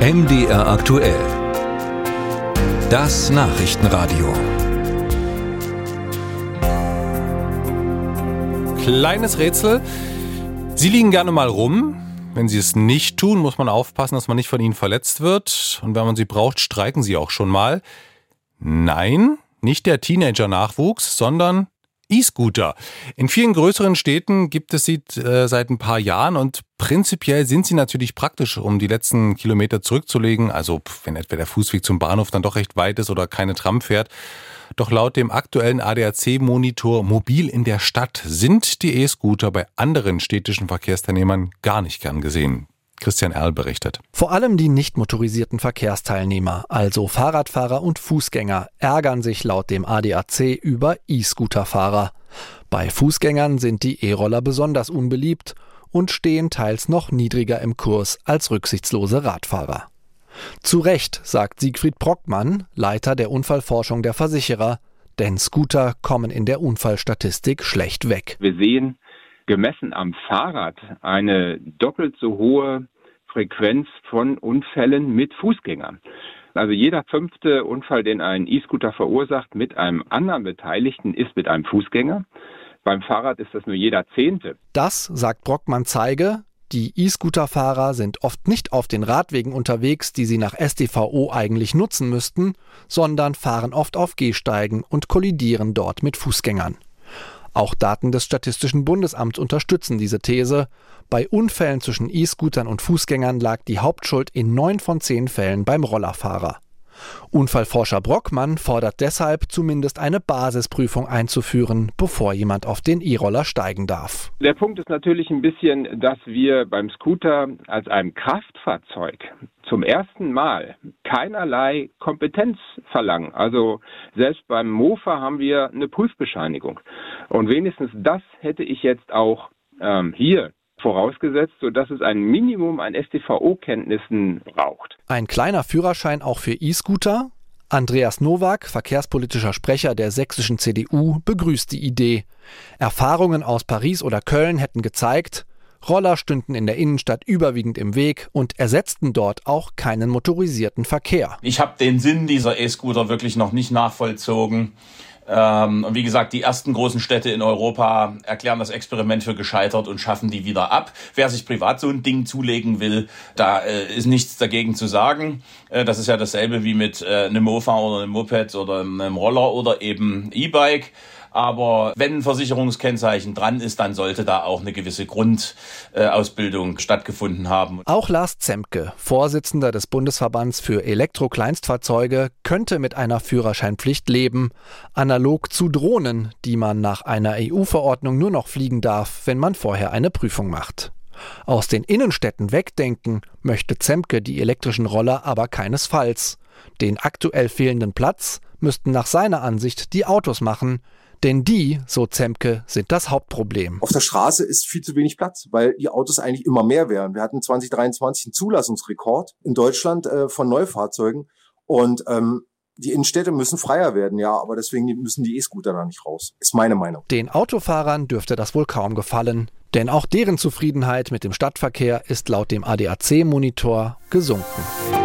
MDR aktuell. Das Nachrichtenradio. Kleines Rätsel. Sie liegen gerne mal rum. Wenn Sie es nicht tun, muss man aufpassen, dass man nicht von ihnen verletzt wird. Und wenn man sie braucht, streiken sie auch schon mal. Nein, nicht der Teenager-Nachwuchs, sondern E-Scooter. In vielen größeren Städten gibt es sie äh, seit ein paar Jahren und prinzipiell sind sie natürlich praktisch, um die letzten Kilometer zurückzulegen. Also wenn etwa der Fußweg zum Bahnhof dann doch recht weit ist oder keine Tram fährt. Doch laut dem aktuellen ADAC-Monitor Mobil in der Stadt sind die E-Scooter bei anderen städtischen Verkehrsteilnehmern gar nicht gern gesehen. Christian Erl berichtet. Vor allem die nicht motorisierten Verkehrsteilnehmer, also Fahrradfahrer und Fußgänger, ärgern sich laut dem ADAC über E-Scooterfahrer. Bei Fußgängern sind die E-Roller besonders unbeliebt und stehen teils noch niedriger im Kurs als rücksichtslose Radfahrer. Zu Recht, sagt Siegfried Brockmann, Leiter der Unfallforschung der Versicherer, denn Scooter kommen in der Unfallstatistik schlecht weg. Wir sehen gemessen am Fahrrad eine doppelt so hohe Frequenz von Unfällen mit Fußgängern. Also jeder fünfte Unfall, den ein E-Scooter verursacht mit einem anderen Beteiligten, ist mit einem Fußgänger. Beim Fahrrad ist das nur jeder zehnte. Das, sagt Brockmann, zeige, die E-Scooter-Fahrer sind oft nicht auf den Radwegen unterwegs, die sie nach StVO eigentlich nutzen müssten, sondern fahren oft auf Gehsteigen und kollidieren dort mit Fußgängern. Auch Daten des Statistischen Bundesamts unterstützen diese These. Bei Unfällen zwischen E-Scootern und Fußgängern lag die Hauptschuld in neun von zehn Fällen beim Rollerfahrer. Unfallforscher Brockmann fordert deshalb, zumindest eine Basisprüfung einzuführen, bevor jemand auf den E-Roller steigen darf. Der Punkt ist natürlich ein bisschen, dass wir beim Scooter als einem Kraftfahrzeug zum ersten Mal keinerlei Kompetenz verlangen. Also selbst beim Mofa haben wir eine Prüfbescheinigung. Und wenigstens das hätte ich jetzt auch ähm, hier vorausgesetzt, sodass es ein Minimum an STVO-Kenntnissen braucht. Ein kleiner Führerschein auch für E-Scooter? Andreas Nowak, verkehrspolitischer Sprecher der sächsischen CDU, begrüßt die Idee. Erfahrungen aus Paris oder Köln hätten gezeigt, Roller stünden in der Innenstadt überwiegend im Weg und ersetzten dort auch keinen motorisierten Verkehr. Ich habe den Sinn dieser E-Scooter wirklich noch nicht nachvollzogen. Ähm, und wie gesagt, die ersten großen Städte in Europa erklären das Experiment für gescheitert und schaffen die wieder ab. Wer sich privat so ein Ding zulegen will, da äh, ist nichts dagegen zu sagen. Äh, das ist ja dasselbe wie mit äh, einem Mofa oder einem Moped oder einem Roller oder eben E-Bike. Aber wenn ein Versicherungskennzeichen dran ist, dann sollte da auch eine gewisse Grundausbildung stattgefunden haben. Auch Lars Zemke, Vorsitzender des Bundesverbands für Elektrokleinstfahrzeuge, könnte mit einer Führerscheinpflicht leben, analog zu Drohnen, die man nach einer EU-Verordnung nur noch fliegen darf, wenn man vorher eine Prüfung macht. Aus den Innenstädten wegdenken möchte Zemke die elektrischen Roller aber keinesfalls. Den aktuell fehlenden Platz müssten nach seiner Ansicht die Autos machen, denn die, so Zemke, sind das Hauptproblem. Auf der Straße ist viel zu wenig Platz, weil die Autos eigentlich immer mehr werden. Wir hatten 2023 einen Zulassungsrekord in Deutschland äh, von Neufahrzeugen und ähm, die Innenstädte müssen freier werden, ja, aber deswegen müssen die E-Scooter da nicht raus. Ist meine Meinung. Den Autofahrern dürfte das wohl kaum gefallen, denn auch deren Zufriedenheit mit dem Stadtverkehr ist laut dem ADAC-Monitor gesunken.